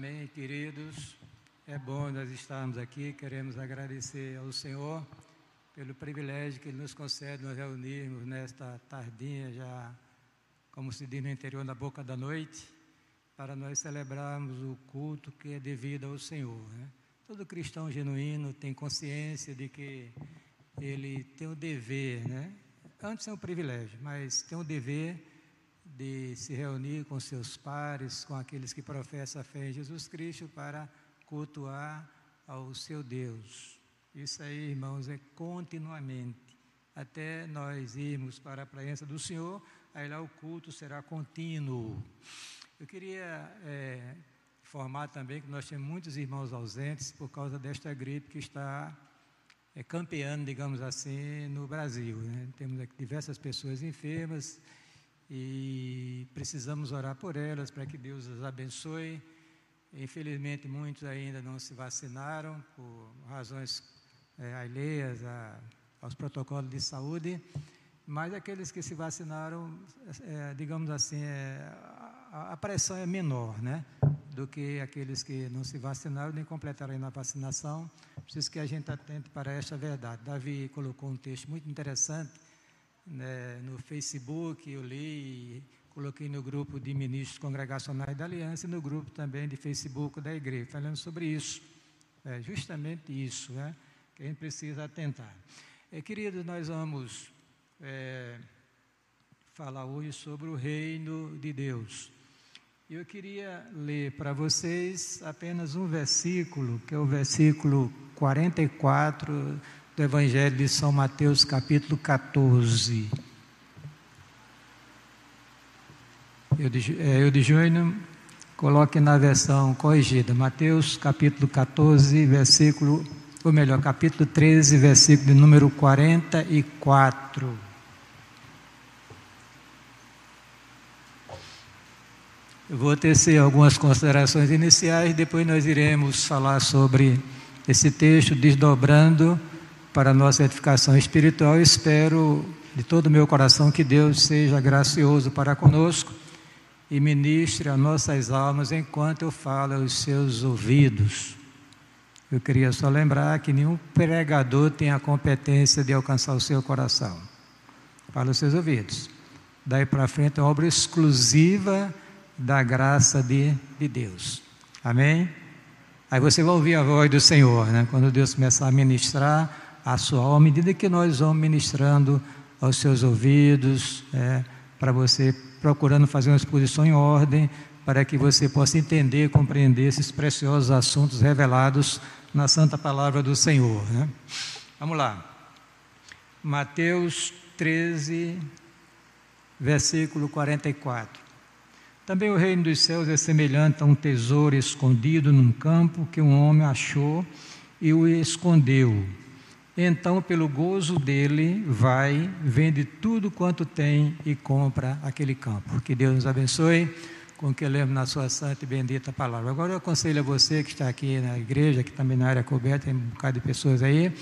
Amém, queridos. É bom nós estarmos aqui. Queremos agradecer ao Senhor pelo privilégio que Ele nos concede nos reunirmos nesta tardinha, já, como se diz no interior, na boca da noite, para nós celebrarmos o culto que é devido ao Senhor. Né? Todo cristão genuíno tem consciência de que ele tem o dever, né? Antes é um privilégio, mas tem o dever de se reunir com seus pares, com aqueles que professam a fé em Jesus Cristo, para cultuar ao seu Deus. Isso aí, irmãos, é continuamente. Até nós irmos para a presença do Senhor, aí lá o culto será contínuo. Eu queria é, informar também que nós temos muitos irmãos ausentes por causa desta gripe que está é, campeando, digamos assim, no Brasil. Né? Temos aqui diversas pessoas enfermas e precisamos orar por elas para que Deus as abençoe. Infelizmente, muitos ainda não se vacinaram por razões é, alheias a, aos protocolos de saúde, mas aqueles que se vacinaram, é, digamos assim, é, a, a, pressão é menor, né? Do que aqueles que não se vacinaram nem completaram a vacinação. Preciso que a gente atente para esta verdade. Davi colocou um texto muito interessante né, no Facebook, eu li, coloquei no grupo de ministros congregacionais da Aliança e no grupo também de Facebook da igreja, falando sobre isso. É justamente isso né, que a gente precisa atentar. É, queridos, nós vamos é, falar hoje sobre o reino de Deus. Eu queria ler para vocês apenas um versículo, que é o versículo 44 do Evangelho de São Mateus, capítulo 14. Eu de, é, eu de Júnior, coloque na versão corrigida, Mateus, capítulo 14, versículo, ou melhor, capítulo 13, versículo de número 44. Eu vou tecer algumas considerações iniciais, depois nós iremos falar sobre esse texto, desdobrando para a nossa edificação espiritual. Espero de todo o meu coração que Deus seja gracioso para conosco e ministre as nossas almas enquanto eu falo aos seus ouvidos. Eu queria só lembrar que nenhum pregador tem a competência de alcançar o seu coração. Fala os seus ouvidos. Daí para frente é uma obra exclusiva da graça de, de Deus. Amém? Aí você vai ouvir a voz do Senhor, né? Quando Deus começar a ministrar, a sua alma, à medida que nós vamos ministrando aos seus ouvidos, é, para você procurando fazer uma exposição em ordem, para que você possa entender e compreender esses preciosos assuntos revelados na Santa Palavra do Senhor. Né? Vamos lá. Mateus 13, versículo 44. Também o reino dos céus é semelhante a um tesouro escondido num campo que um homem achou e o escondeu. Então, pelo gozo dele, vai, vende tudo quanto tem e compra aquele campo. Que Deus nos abençoe com que lemos na sua santa e bendita palavra. Agora eu aconselho a você que está aqui na igreja, que também na área coberta, tem um bocado de pessoas aí,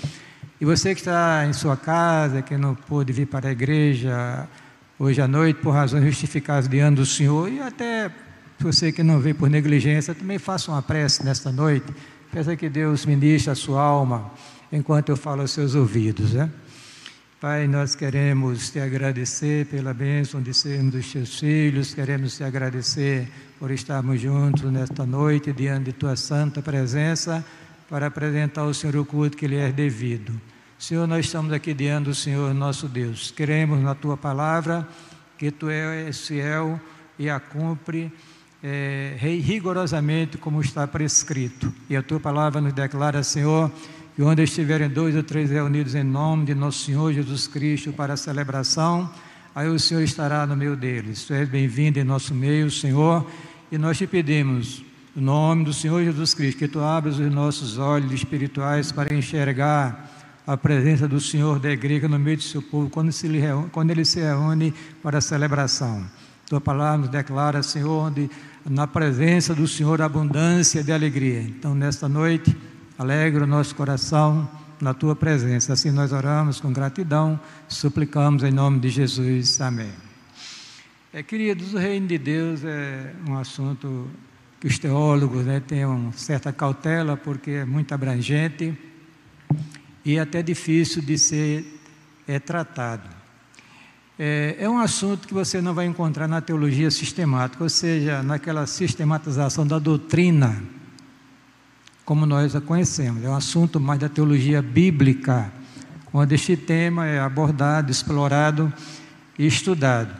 e você que está em sua casa, que não pôde vir para a igreja hoje à noite por razões justificadas diante do Senhor, e até você que não veio por negligência, também faça uma prece nesta noite. Peça que Deus ministre a sua alma enquanto eu falo aos seus ouvidos. Né? Pai, nós queremos te agradecer pela bênção de sermos os teus filhos, queremos te agradecer por estarmos juntos nesta noite, diante de tua santa presença, para apresentar ao Senhor o culto que lhe é devido. Senhor, nós estamos aqui diante do Senhor nosso Deus. Queremos na tua palavra que tu és fiel e a cumpre é, rigorosamente como está prescrito. E a tua palavra nos declara, Senhor, e onde estiverem dois ou três reunidos em nome de nosso Senhor Jesus Cristo para a celebração, aí o Senhor estará no meio deles. Tu és bem-vindo em nosso meio, Senhor, e nós te pedimos, no nome do Senhor Jesus Cristo, que tu abras os nossos olhos espirituais para enxergar a presença do Senhor da igreja no meio do seu povo, quando, se reúne, quando ele se reúne para a celebração. Tua palavra nos declara, Senhor, onde na presença do Senhor abundância de alegria. Então, nesta noite, Alegra o nosso coração na tua presença. Assim nós oramos com gratidão, suplicamos em nome de Jesus. Amém. É, queridos, o reino de Deus é um assunto que os teólogos né, tenham certa cautela, porque é muito abrangente e até difícil de ser é, tratado. É, é, um assunto que você não vai encontrar na teologia sistemática, ou seja, naquela sistematização da doutrina, como nós a conhecemos. É um assunto mais da teologia bíblica, onde este tema é abordado, explorado e estudado.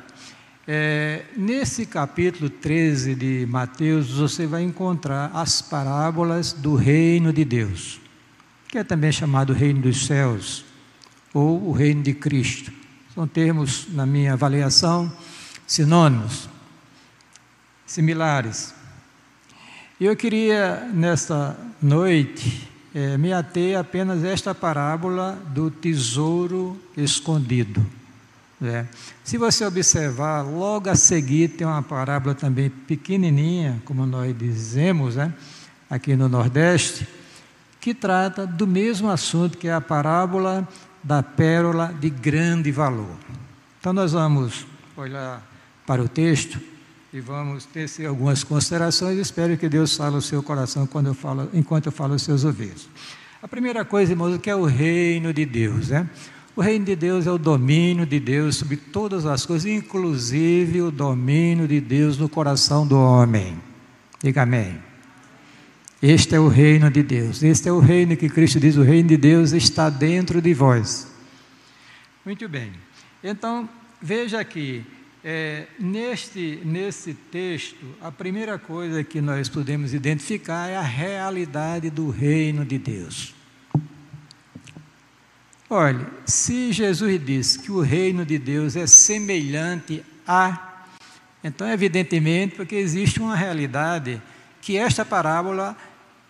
É, nesse capítulo 13 de Mateus, você vai encontrar as parábolas do reino de Deus, que é também chamado reino dos céus, ou o reino de Cristo. São termos, na minha avaliação, sinônimos, similares. Eu queria, nesta noite, é, me ater apenas a esta parábola do tesouro escondido. É. Se você observar, logo a seguir tem uma parábola também pequenininha, como nós dizemos, né, aqui no Nordeste, que trata do mesmo assunto que é a parábola da pérola de grande valor. Então nós vamos olhar para o texto e vamos tecer algumas considerações. Espero que Deus fale o seu coração quando eu falo, enquanto eu falo os seus ouvidos. A primeira coisa, irmãos, que é o reino de Deus, né? O reino de Deus é o domínio de Deus sobre todas as coisas, inclusive o domínio de Deus no coração do homem. Diga amém. Este é o reino de Deus. Este é o reino que Cristo diz: o reino de Deus está dentro de vós. Muito bem. Então, veja aqui, é, neste, nesse texto, a primeira coisa que nós podemos identificar é a realidade do reino de Deus. Olha, se Jesus disse que o reino de Deus é semelhante a, então evidentemente porque existe uma realidade que esta parábola,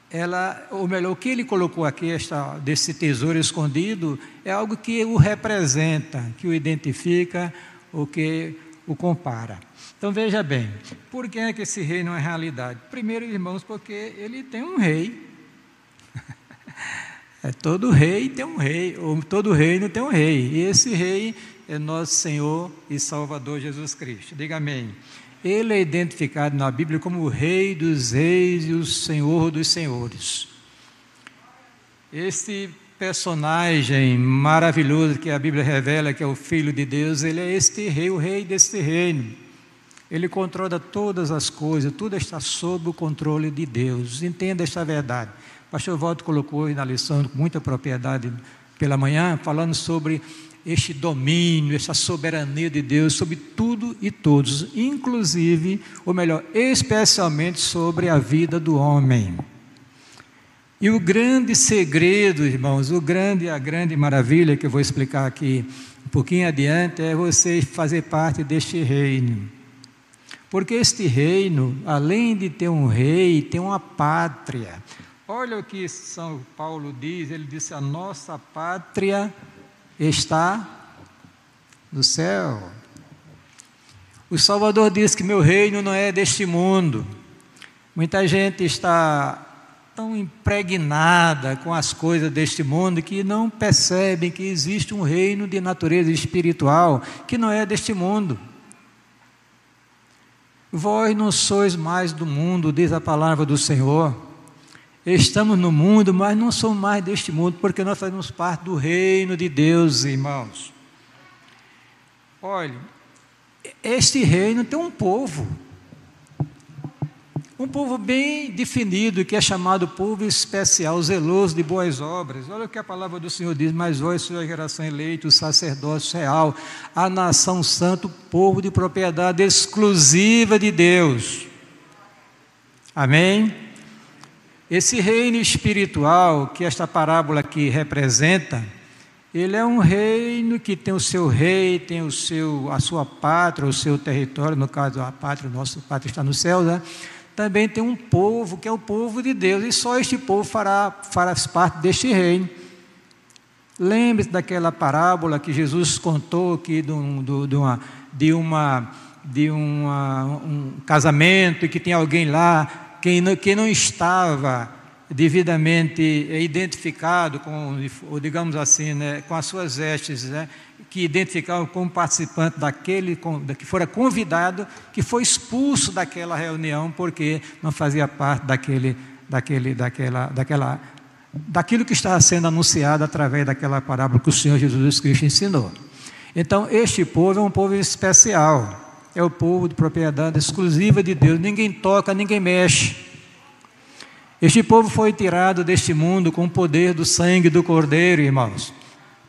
ela, ou melhor, o que ele colocou aqui, esta, desse tesouro escondido, é algo que o representa, que o identifica, o que o compara. Então veja bem, por que é que esse reino é realidade? Primeiro, irmãos, porque ele tem um rei é, todo rei tem um rei, ou todo reino tem um rei. E esse rei é nosso Senhor e Salvador Jesus Cristo. Diga amém. Ele é identificado na Bíblia como o Rei dos Reis e o Senhor dos Senhores. Este personagem maravilhoso que a Bíblia revela, que é o Filho de Deus, ele é este rei, o rei deste reino. Ele controla todas as coisas, tudo está sob o controle de Deus. Entenda esta verdade. O pastor Walter colocou na lição com muita propriedade pela manhã, falando sobre este domínio, essa soberania de Deus sobre tudo e todos, inclusive, ou melhor, especialmente sobre a vida do homem. E o grande segredo, irmãos, o grande, a grande maravilha que eu vou explicar aqui um pouquinho adiante é você fazer parte deste reino. Porque este reino, além de ter um rei, tem uma pátria. Olha o que São Paulo diz: ele disse, a nossa pátria está no céu. O Salvador diz que meu reino não é deste mundo. Muita gente está tão impregnada com as coisas deste mundo que não percebem que existe um reino de natureza espiritual que não é deste mundo. Vós não sois mais do mundo, diz a palavra do Senhor. Estamos no mundo, mas não somos mais deste mundo, porque nós fazemos parte do reino de Deus, irmãos. Olha, este reino tem um povo, um povo bem definido, que é chamado povo especial, zeloso de boas obras. Olha o que a palavra do Senhor diz: Mas vós, sua geração eleita, o sacerdócio real, a nação santo, povo de propriedade exclusiva de Deus. Amém? Esse reino espiritual que esta parábola aqui representa, ele é um reino que tem o seu rei, tem o seu, a sua pátria, o seu território, no caso a pátria, o nosso pátria está no céu, né? Também tem um povo que é o povo de Deus, e só este povo fará, fará parte deste reino. Lembre-se daquela parábola que Jesus contou aqui de, um, de uma, de, uma, de uma, um casamento e que tem alguém lá quem não, quem não estava devidamente identificado com, ou digamos assim, né, com as suas vestes, né, que identificavam como participante daquele que fora convidado, que foi expulso daquela reunião porque não fazia parte daquele, daquele, daquela, daquela, daquilo que estava sendo anunciado através daquela parábola que o Senhor Jesus Cristo ensinou. Então, este povo é um povo especial, é o povo de propriedade exclusiva de Deus, ninguém toca, ninguém mexe. Este povo foi tirado deste mundo com o poder do sangue do Cordeiro, irmãos.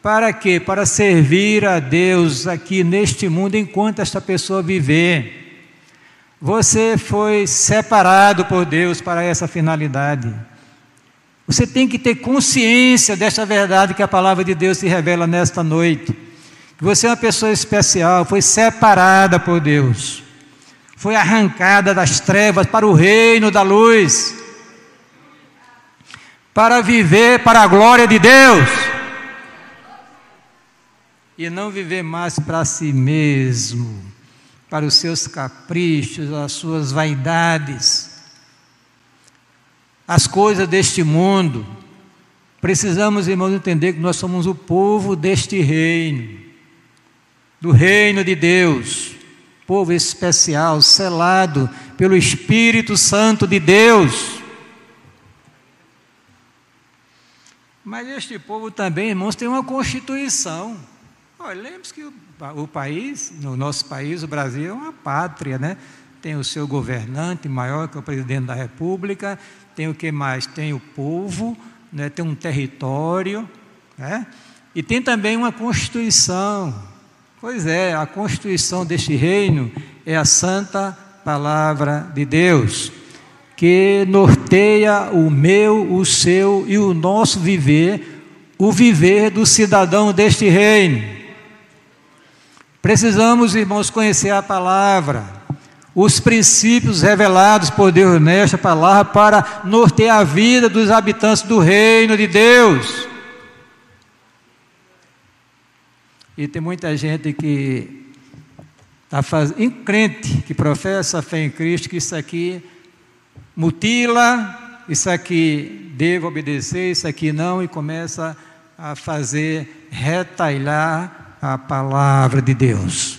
Para quê? Para servir a Deus aqui neste mundo enquanto esta pessoa viver. Você foi separado por Deus para essa finalidade. Você tem que ter consciência desta verdade que a palavra de Deus se revela nesta noite. Que você é uma pessoa especial, foi separada por Deus. Foi arrancada das trevas para o reino da luz. Para viver para a glória de Deus e não viver mais para si mesmo, para os seus caprichos, as suas vaidades, as coisas deste mundo. Precisamos, irmãos, entender que nós somos o povo deste reino, do reino de Deus, povo especial, selado pelo Espírito Santo de Deus. Mas este povo também, irmãos, tem uma constituição. Olha, lembre-se que o, o, país, no nosso país, o Brasil, é uma pátria, né? Tem o seu governante maior que é o presidente da República, tem o que mais? Tem o povo, né? tem um território, né? E tem também uma Constituição. Pois é, a Constituição deste reino é a santa palavra de Deus, que norteia o meu, o seu e o nosso viver, o viver do cidadão deste reino. Precisamos, irmãos, conhecer a palavra, os princípios revelados por Deus nesta palavra para nortear a vida dos habitantes do reino de Deus. E tem muita gente que está fazendo, crente, que professa a fé em Cristo, que isso aqui mutila, isso aqui devo obedecer, isso aqui não, e começa a fazer retalhar a palavra de Deus.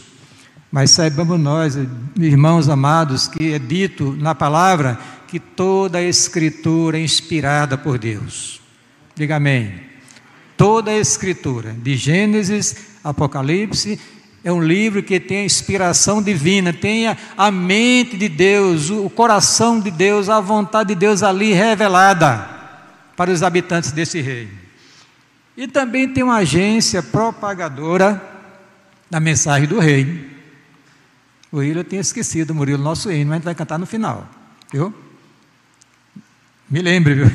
Mas saibamos nós, irmãos amados, que é dito na palavra que toda a escritura é inspirada por Deus. Diga amém. Toda a escritura, de Gênesis, Apocalipse, é um livro que tem a inspiração divina, tem a mente de Deus, o coração de Deus, a vontade de Deus ali revelada para os habitantes desse reino. E também tem uma agência propagadora da mensagem do rei. O Murilo eu tinha esquecido, Murilo, nosso hino, mas a gente vai cantar no final. Viu? Me lembre, viu?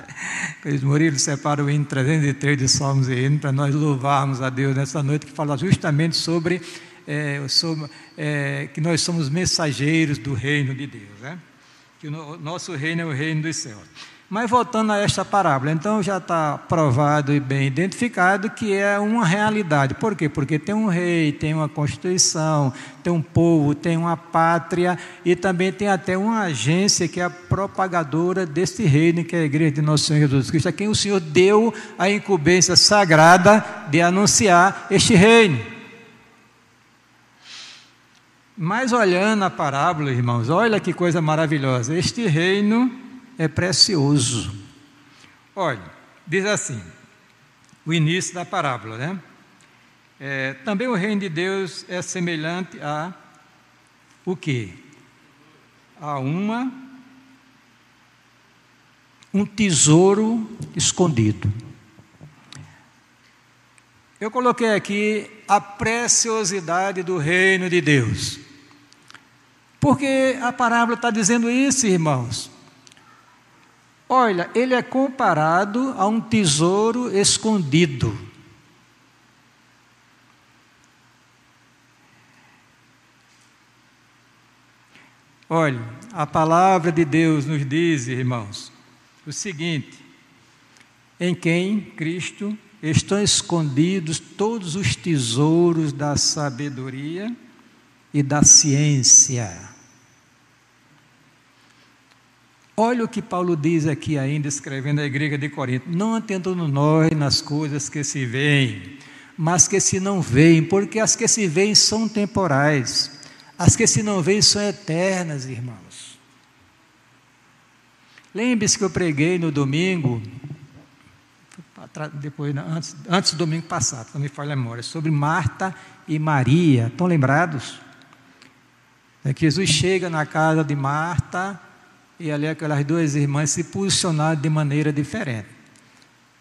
Murilo separa o hino 303 de Salmos e hino para nós louvarmos a Deus nessa noite, que fala justamente sobre, é, sobre é, que nós somos mensageiros do reino de Deus. Né? Que o nosso reino é o reino dos céus. Mas voltando a esta parábola, então já está provado e bem identificado que é uma realidade. Por quê? Porque tem um rei, tem uma constituição, tem um povo, tem uma pátria e também tem até uma agência que é a propagadora deste reino, que é a igreja de Nosso Senhor Jesus Cristo, a quem o Senhor deu a incumbência sagrada de anunciar este reino. Mas olhando a parábola, irmãos, olha que coisa maravilhosa. Este reino é precioso. Olha, diz assim, o início da parábola, né? É, também o reino de Deus é semelhante a o quê? A uma um tesouro escondido. Eu coloquei aqui a preciosidade do reino de Deus. Porque a parábola está dizendo isso, irmãos. Olha, ele é comparado a um tesouro escondido. Olha, a palavra de Deus nos diz, irmãos, o seguinte: em quem Cristo estão escondidos todos os tesouros da sabedoria e da ciência. Olha o que Paulo diz aqui ainda, escrevendo a igreja de Corinto: Não atentando nós nas coisas que se veem, mas que se não veem, porque as que se veem são temporais, as que se não veem são eternas, irmãos. Lembre-se que eu preguei no domingo, depois, antes, antes do domingo passado, não me falha a memória, sobre Marta e Maria. Estão lembrados? É que Jesus chega na casa de Marta e ali aquelas duas irmãs se posicionaram de maneira diferente.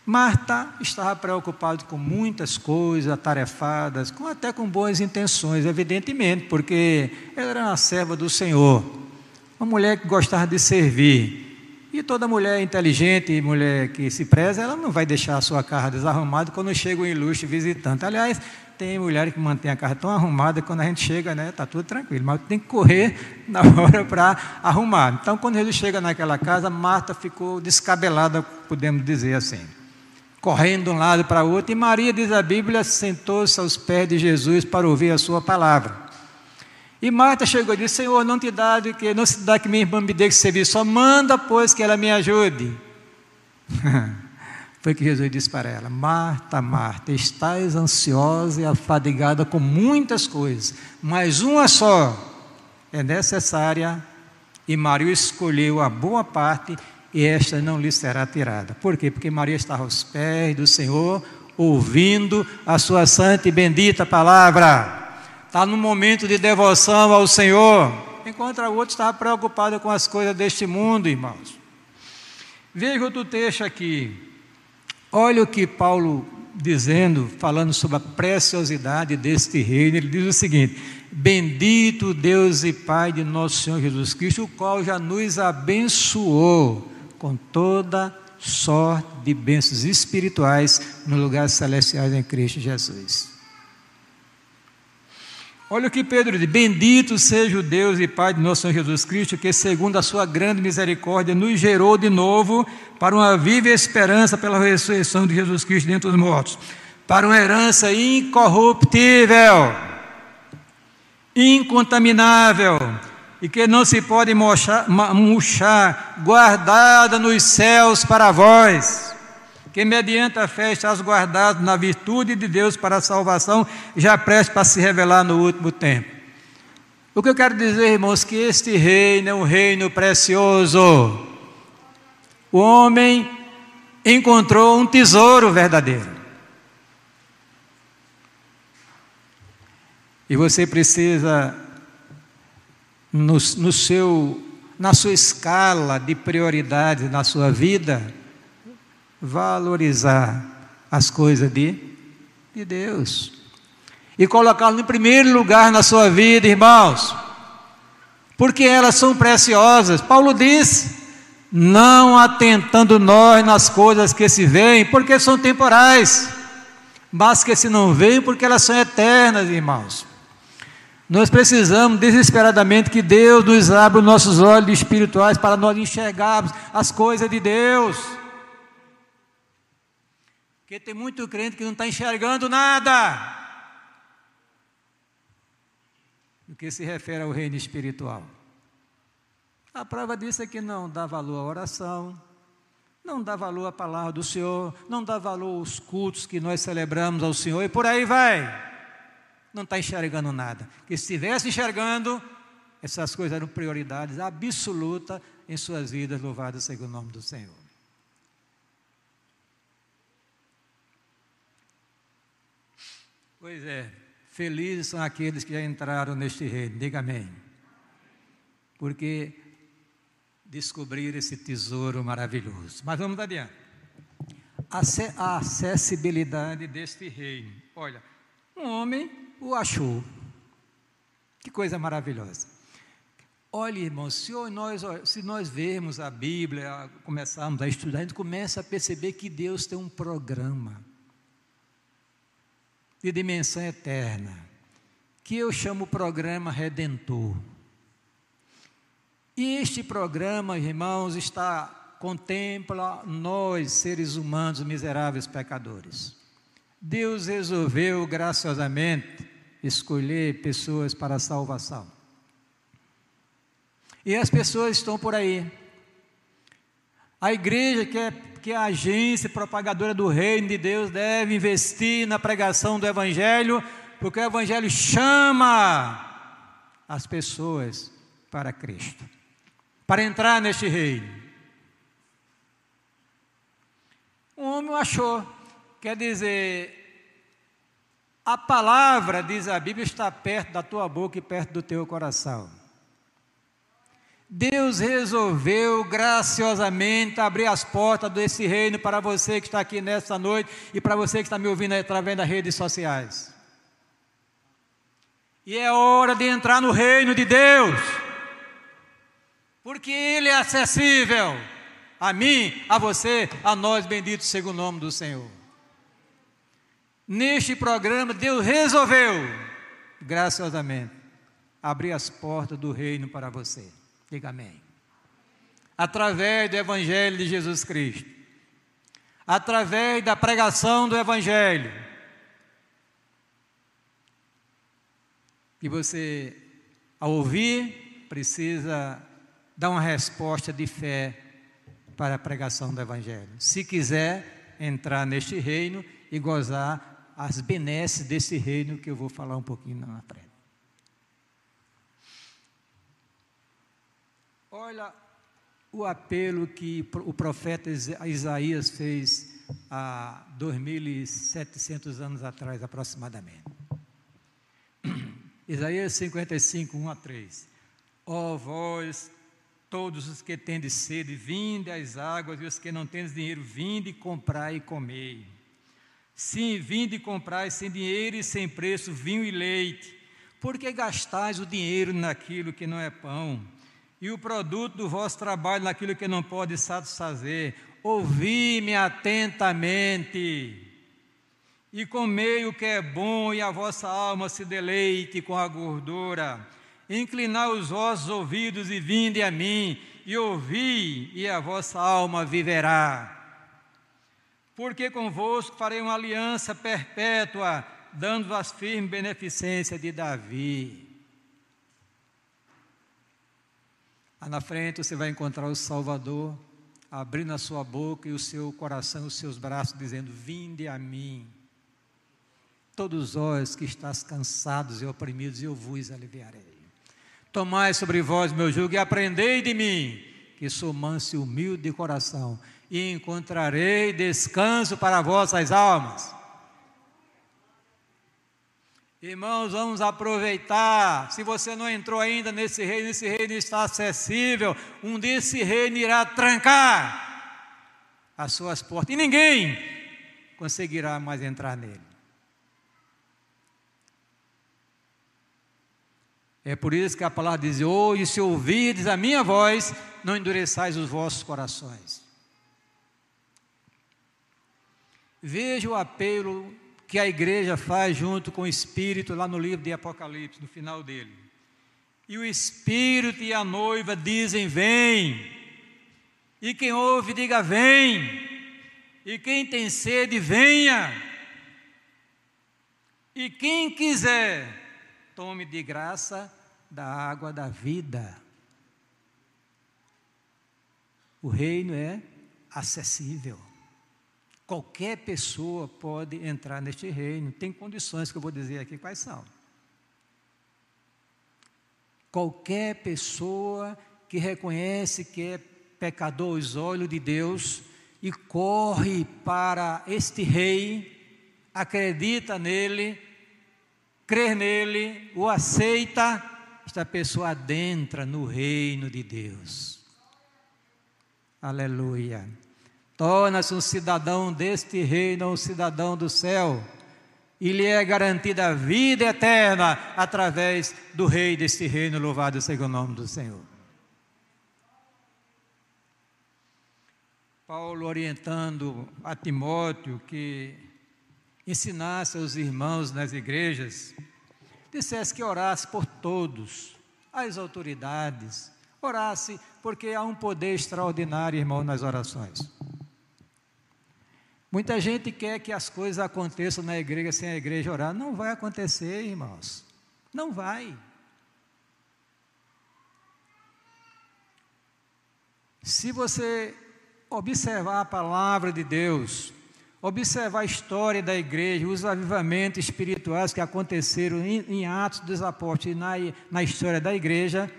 Marta estava preocupada com muitas coisas, atarefadas, com, até com boas intenções, evidentemente, porque ela era uma serva do Senhor, uma mulher que gostava de servir. E toda mulher inteligente, mulher que se preza, ela não vai deixar a sua casa desarrumada quando chega um ilustre visitante. Aliás, tem mulheres que mantêm a casa tão arrumada, quando a gente chega, né, está tudo tranquilo, mas tem que correr na hora para arrumar. Então, quando ele chega naquela casa, Marta ficou descabelada, podemos dizer assim, correndo de um lado para o outro, e Maria, diz a Bíblia, sentou-se aos pés de Jesus para ouvir a sua palavra. E Marta chegou e disse: Senhor, não te dá que, não se dá que minha irmã me dê que serviço, só manda, pois, que ela me ajude. Foi que Jesus disse para ela: Marta, Marta, estás ansiosa e afadigada com muitas coisas, mas uma só é necessária, e Maria escolheu a boa parte, e esta não lhe será tirada. Por quê? Porque Maria estava aos pés do Senhor, ouvindo a sua santa e bendita palavra está no momento de devoção ao Senhor, enquanto a outra está preocupada com as coisas deste mundo, irmãos. Veja outro texto aqui. Olha o que Paulo dizendo, falando sobre a preciosidade deste reino, ele diz o seguinte: Bendito Deus e Pai de nosso Senhor Jesus Cristo, o qual já nos abençoou com toda sorte de bênçãos espirituais no lugar celestiais em Cristo Jesus. Olha o que Pedro diz: Bendito seja o Deus e Pai de nosso Senhor Jesus Cristo, que, segundo a sua grande misericórdia, nos gerou de novo para uma viva esperança pela ressurreição de Jesus Cristo dentre os mortos, para uma herança incorruptível, incontaminável e que não se pode murchar, guardada nos céus para vós que mediante a fé estás guardado na virtude de Deus para a salvação, já prestes para se revelar no último tempo. O que eu quero dizer, irmãos, que este reino é um reino precioso. O homem encontrou um tesouro verdadeiro. E você precisa, no, no seu, na sua escala de prioridades na sua vida, valorizar as coisas de, de Deus e colocá-lo em primeiro lugar na sua vida, irmãos, porque elas são preciosas. Paulo diz: não atentando nós nas coisas que se veem, porque são temporais, mas que se não veem, porque elas são eternas, irmãos. Nós precisamos desesperadamente que Deus nos abra os nossos olhos espirituais para nós enxergarmos as coisas de Deus. Porque tem muito crente que não está enxergando nada. No que se refere ao reino espiritual. A prova disso é que não dá valor à oração, não dá valor à palavra do Senhor, não dá valor aos cultos que nós celebramos ao Senhor e por aí vai. Não está enxergando nada. Que se estivesse enxergando, essas coisas eram prioridades absolutas em suas vidas, louvado seja o nome do Senhor. Pois é, felizes são aqueles que já entraram neste reino, diga amém. Porque descobriram esse tesouro maravilhoso. Mas vamos adiante. A acessibilidade deste reino. Olha, um homem o achou. Que coisa maravilhosa. Olha, irmãos, se nós, se nós vermos a Bíblia, começarmos a estudar, a gente começa a perceber que Deus tem um programa de dimensão eterna, que eu chamo programa Redentor. E este programa, irmãos, está contempla nós, seres humanos miseráveis pecadores. Deus resolveu graciosamente escolher pessoas para a salvação. E as pessoas estão por aí. A igreja que é, que é a agência propagadora do reino de Deus deve investir na pregação do Evangelho, porque o Evangelho chama as pessoas para Cristo, para entrar neste reino. Um homem achou, quer dizer, a palavra, diz a Bíblia, está perto da tua boca e perto do teu coração. Deus resolveu graciosamente abrir as portas desse reino para você que está aqui nesta noite e para você que está me ouvindo através das redes sociais. E é hora de entrar no reino de Deus, porque Ele é acessível a mim, a você, a nós, benditos seja o nome do Senhor. Neste programa, Deus resolveu, graciosamente, abrir as portas do reino para você. Diga amém. Através do Evangelho de Jesus Cristo, através da pregação do Evangelho, e você, ao ouvir, precisa dar uma resposta de fé para a pregação do Evangelho. Se quiser entrar neste reino e gozar as benesses desse reino que eu vou falar um pouquinho na frente. Olha o apelo que o profeta Isaías fez há 2.700 anos atrás, aproximadamente. Isaías 55, 1 a 3. Ó oh, vós, todos os que tendes sede, vinde às águas, e os que não tendes dinheiro, vinde comprai e comei. Sim, vinde e comprai sem dinheiro e sem preço vinho e leite. Porque gastais o dinheiro naquilo que não é pão? E o produto do vosso trabalho naquilo que não pode satisfazer. Ouvi-me atentamente, e comei o que é bom, e a vossa alma se deleite com a gordura. Inclinai os vossos ouvidos e vinde a mim, e ouvi, e a vossa alma viverá. Porque convosco farei uma aliança perpétua, dando-vos firme beneficência de Davi. Lá na frente você vai encontrar o Salvador abrindo a sua boca e o seu coração, os seus braços, dizendo: Vinde a mim, todos vós que estás cansados e oprimidos, eu vos aliviarei. Tomai sobre vós meu jugo e aprendei de mim, que sou manso e humilde de coração, e encontrarei descanso para vossas almas Irmãos, vamos aproveitar. Se você não entrou ainda nesse reino, esse reino está acessível. Um dia esse reino irá trancar as suas portas e ninguém conseguirá mais entrar nele. É por isso que a palavra diz: Hoje, se ouvides a minha voz, não endureçais os vossos corações. Veja o apelo que a igreja faz junto com o Espírito lá no livro de Apocalipse, no final dele. E o Espírito e a noiva dizem: Vem. E quem ouve, diga: Vem. E quem tem sede, venha. E quem quiser, tome de graça da água da vida. O reino é acessível. Qualquer pessoa pode entrar neste reino. Tem condições que eu vou dizer aqui quais são. Qualquer pessoa que reconhece que é pecador aos olhos de Deus e corre para este rei, acredita nele, crê nele, o aceita, esta pessoa adentra no reino de Deus. Aleluia torna-se um cidadão deste reino, um cidadão do céu, e lhe é garantida a vida eterna através do rei deste reino, louvado seja o nome do Senhor. Paulo orientando a Timóteo que ensinasse aos irmãos nas igrejas, dissesse que orasse por todos, as autoridades, orasse, porque há um poder extraordinário, irmão, nas orações. Muita gente quer que as coisas aconteçam na igreja sem a igreja orar. Não vai acontecer, irmãos. Não vai. Se você observar a palavra de Deus, observar a história da igreja, os avivamentos espirituais que aconteceram em, em Atos dos Apóstolos e na, na história da igreja,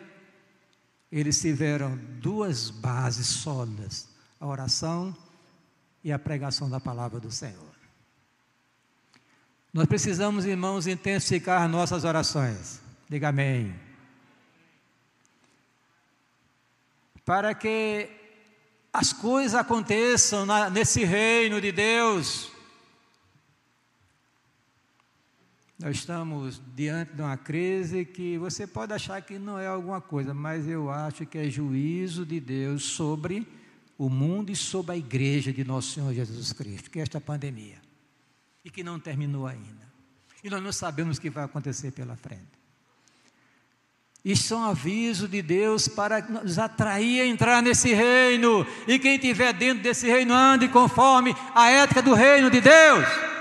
eles tiveram duas bases sólidas: a oração e a pregação da palavra do Senhor. Nós precisamos, irmãos, intensificar nossas orações. Diga amém. Para que as coisas aconteçam na, nesse reino de Deus. Nós estamos diante de uma crise que você pode achar que não é alguma coisa, mas eu acho que é juízo de Deus sobre o mundo e sobre a igreja de nosso Senhor Jesus Cristo, que é esta pandemia e que não terminou ainda. E nós não sabemos o que vai acontecer pela frente. Isso é um aviso de Deus para nos atrair a entrar nesse reino. E quem estiver dentro desse reino ande conforme a ética do reino de Deus.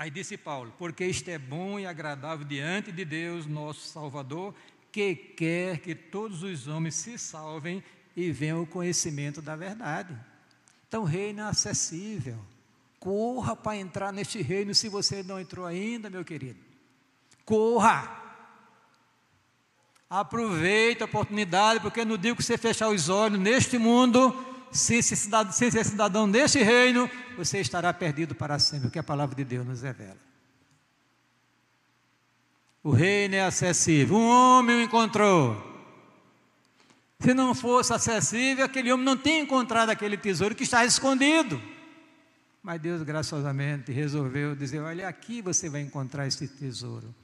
Aí disse Paulo: Porque isto é bom e agradável diante de Deus, nosso Salvador, que quer que todos os homens se salvem e venham ao conhecimento da verdade. Então, reino é acessível. Corra para entrar neste reino se você não entrou ainda, meu querido. Corra! Aproveite a oportunidade, porque no dia que você fechar os olhos neste mundo, sem ser cidadão, ser cidadão neste reino, você estará perdido para sempre, o que a palavra de Deus nos revela. O reino é acessível. Um homem o encontrou. Se não fosse acessível, aquele homem não tinha encontrado aquele tesouro que está escondido. Mas Deus, graciosamente, resolveu dizer: Olha, aqui você vai encontrar esse tesouro.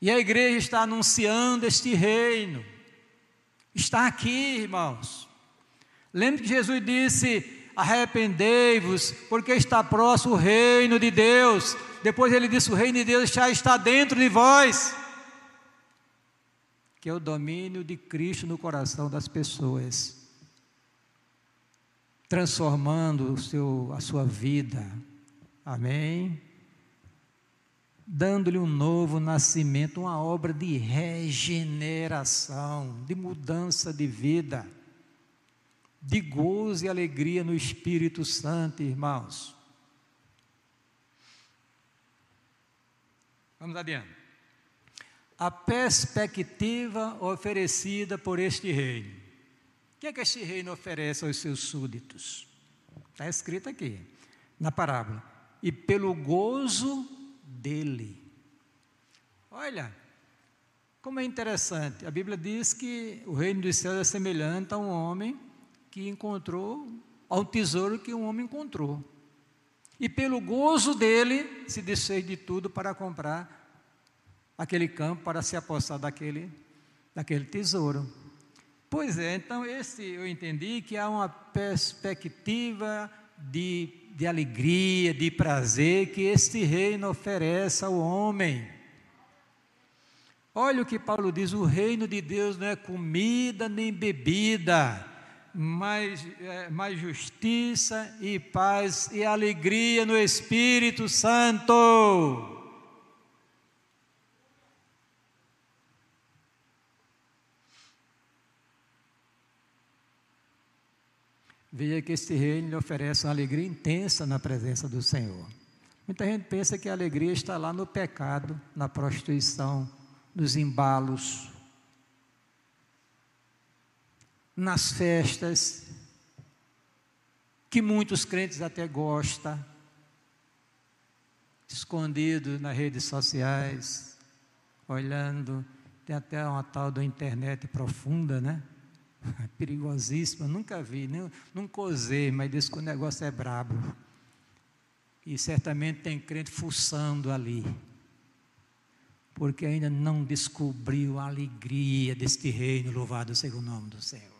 E a igreja está anunciando este reino. Está aqui, irmãos. Lembre que Jesus disse: Arrependei-vos, porque está próximo o reino de Deus. Depois ele disse: O reino de Deus já está dentro de vós. Que é o domínio de Cristo no coração das pessoas, transformando o seu, a sua vida. Amém? Dando-lhe um novo nascimento, uma obra de regeneração, de mudança de vida, de gozo e alegria no Espírito Santo, irmãos. Vamos adiante. A perspectiva oferecida por este reino. O que é que este reino oferece aos seus súditos? Está escrito aqui, na parábola. E pelo gozo dele. Olha, como é interessante. A Bíblia diz que o reino dos céus é semelhante a um homem que encontrou, a um tesouro que um homem encontrou. E pelo gozo dele, se desfez de tudo para comprar aquele campo, para se apossar daquele, daquele tesouro. Pois é, então esse eu entendi que há uma perspectiva de, de alegria, de prazer que este reino oferece ao homem. Olha o que Paulo diz: o reino de Deus não é comida nem bebida mais, é, mais justiça e paz e alegria no Espírito Santo. Veja que este reino lhe oferece uma alegria intensa na presença do Senhor. Muita gente pensa que a alegria está lá no pecado, na prostituição, nos embalos, nas festas, que muitos crentes até gostam, escondido nas redes sociais, olhando, tem até uma tal da internet profunda, né? Perigosíssima, nunca vi, nem, nunca usei, mas diz que o negócio é brabo. E certamente tem crente fuçando ali porque ainda não descobriu a alegria deste reino, louvado seja o nome do Senhor.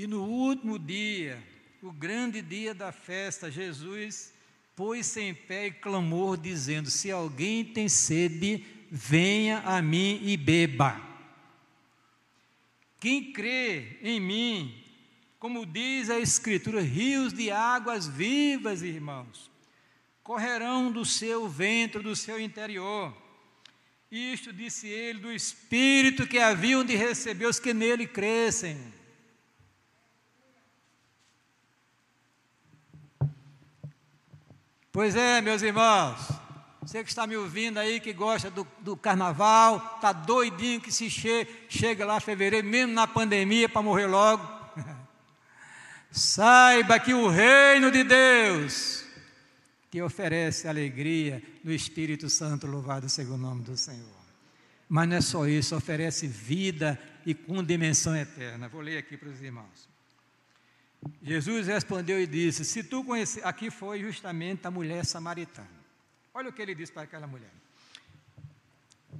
E no último dia, o grande dia da festa, Jesus pôs-se em pé e clamou, dizendo: Se alguém tem sede, venha a mim e beba. Quem crê em mim, como diz a Escritura, rios de águas vivas, irmãos, correrão do seu ventre, do seu interior. Isto disse ele do Espírito que haviam de receber os que nele crescem. Pois é, meus irmãos, você que está me ouvindo aí, que gosta do, do carnaval, está doidinho que se che chega lá em fevereiro, mesmo na pandemia, para morrer logo. Saiba que o reino de Deus te oferece alegria no Espírito Santo, louvado seja o nome do Senhor. Mas não é só isso, oferece vida e com dimensão eterna. Vou ler aqui para os irmãos. Jesus respondeu e disse: Se tu conheces, aqui foi justamente a mulher samaritana. Olha o que ele disse para aquela mulher.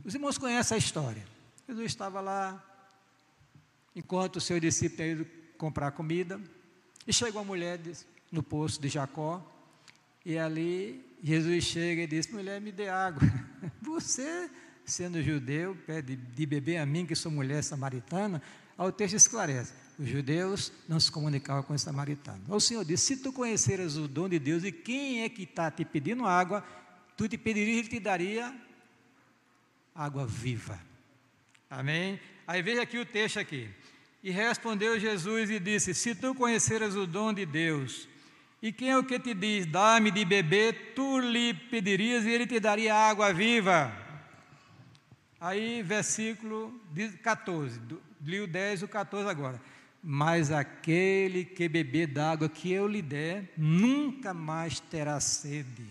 Os irmãos conhecem a história. Jesus estava lá, enquanto o seu discípulo tinha ido comprar comida, e chegou a mulher no poço de Jacó, e ali Jesus chega e diz: Mulher, me dê água. Você, sendo judeu, pede de beber a mim, que sou mulher samaritana. O texto esclarece: os judeus não se comunicavam com os samaritanos. O Senhor disse: Se tu conheceras o dom de Deus e quem é que está te pedindo água, tu te pedirias e ele te daria água viva. Amém? Aí veja aqui o texto aqui. E respondeu Jesus e disse: Se tu conheceras o dom de Deus, e quem é o que te diz, dá-me de beber, tu lhe pedirias e ele te daria água viva. Aí, versículo 14, li o 10 e o 14 agora. Mas aquele que beber da água que eu lhe der, nunca mais terá sede.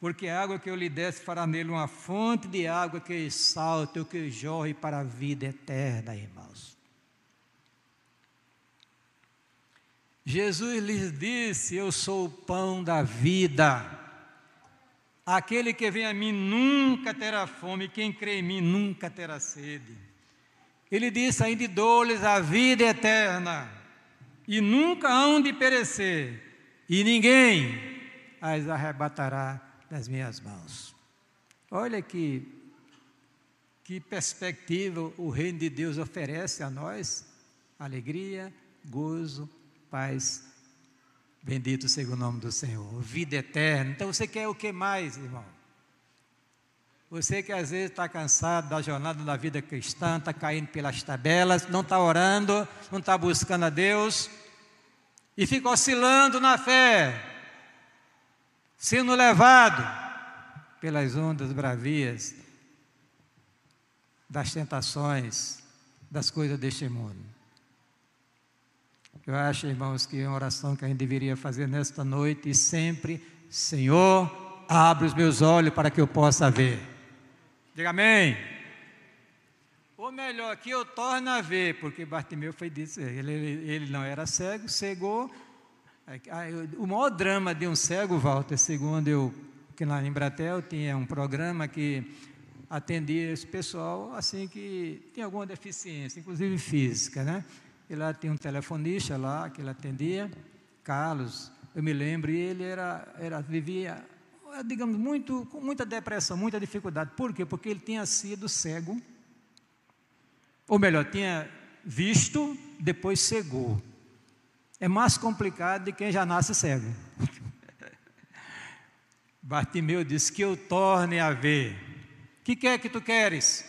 Porque a água que eu lhe der fará nele uma fonte de água que salte ou que jorre para a vida eterna, irmãos. Jesus lhes disse: Eu sou o pão da vida. Aquele que vem a mim nunca terá fome, quem crê em mim nunca terá sede. Ele disse ainda: dou-lhes a vida eterna, e nunca hão de perecer, e ninguém as arrebatará das minhas mãos. Olha que, que perspectiva o reino de Deus oferece a nós: alegria, gozo, paz. Bendito seja o nome do Senhor, vida eterna. Então você quer o que mais, irmão? Você que às vezes está cansado da jornada da vida cristã, está caindo pelas tabelas, não está orando, não está buscando a Deus, e fica oscilando na fé, sendo levado pelas ondas bravias das tentações, das coisas deste mundo. Eu acho, irmãos, que é uma oração que a gente deveria fazer nesta noite e sempre, Senhor, abre os meus olhos para que eu possa ver. Diga amém. Ou melhor, que eu torno a ver, porque Bartimeu foi disso, ele, ele, não era cego, cegou. O maior drama de um cego, Walter, segundo eu, que lá em Bratel tinha um programa que atendia esse pessoal assim que tinha alguma deficiência, inclusive física, né? E lá tinha um telefonista lá que ele atendia, Carlos, eu me lembro, e ele era, era vivia é, digamos, muito, com muita depressão, muita dificuldade. Por quê? Porque ele tinha sido cego, ou melhor, tinha visto, depois cegou. É mais complicado de quem já nasce cego. Bartimeu disse: Que eu torne a ver. O que quer que tu queres?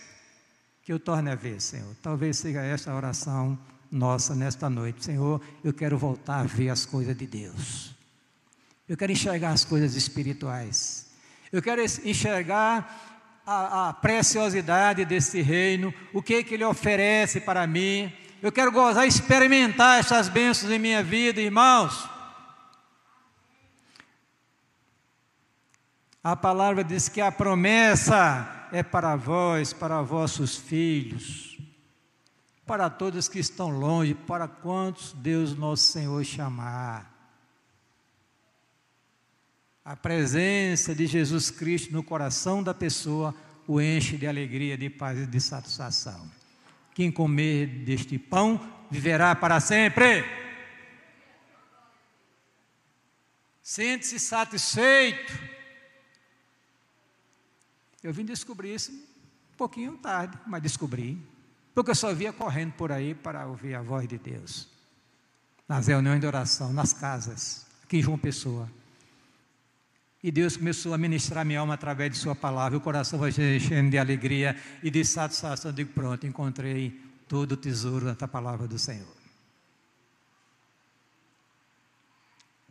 Que eu torne a ver, Senhor. Talvez seja essa a oração nossa nesta noite. Senhor, eu quero voltar a ver as coisas de Deus. Eu quero enxergar as coisas espirituais. Eu quero enxergar a, a preciosidade desse reino, o que, que ele oferece para mim. Eu quero gozar, experimentar essas bênçãos em minha vida, irmãos. A palavra diz que a promessa é para vós, para vossos filhos, para todos que estão longe, para quantos Deus nosso Senhor chamar. A presença de Jesus Cristo no coração da pessoa o enche de alegria, de paz e de satisfação. Quem comer deste pão viverá para sempre. Sente-se satisfeito. Eu vim descobrir isso um pouquinho tarde, mas descobri. Porque eu só via correndo por aí para ouvir a voz de Deus. Nas reuniões de oração, nas casas, aqui em João Pessoa. E Deus começou a ministrar minha alma através de Sua palavra. O coração vai enchendo de alegria e de satisfação. Eu digo: pronto, encontrei todo o tesouro da palavra do Senhor.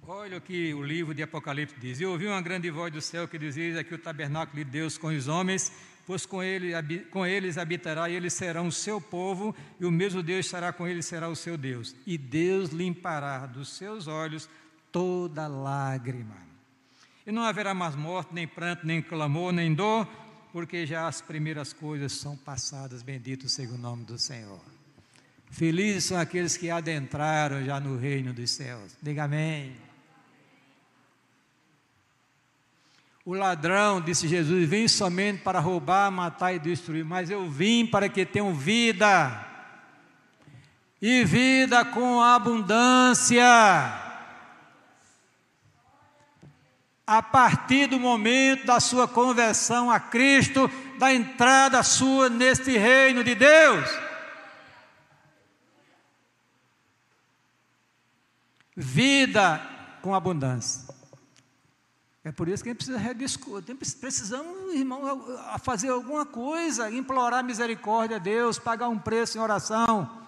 Olha o que o livro de Apocalipse diz. E ouvi uma grande voz do céu que dizia que o tabernáculo de Deus com os homens, pois com, ele, com eles habitará e eles serão o seu povo, e o mesmo Deus estará com eles será o seu Deus. E Deus limpará dos seus olhos toda lágrima e não haverá mais morte, nem pranto, nem clamor, nem dor, porque já as primeiras coisas são passadas, bendito seja o nome do Senhor. Felizes são aqueles que adentraram já no reino dos céus. Diga amém. O ladrão, disse Jesus, vem somente para roubar, matar e destruir, mas eu vim para que tenham vida, e vida com abundância a partir do momento da sua conversão a Cristo, da entrada sua neste reino de Deus. Vida com abundância. É por isso que a gente precisa rediscutir, precisamos, irmão, fazer alguma coisa, implorar misericórdia a Deus, pagar um preço em oração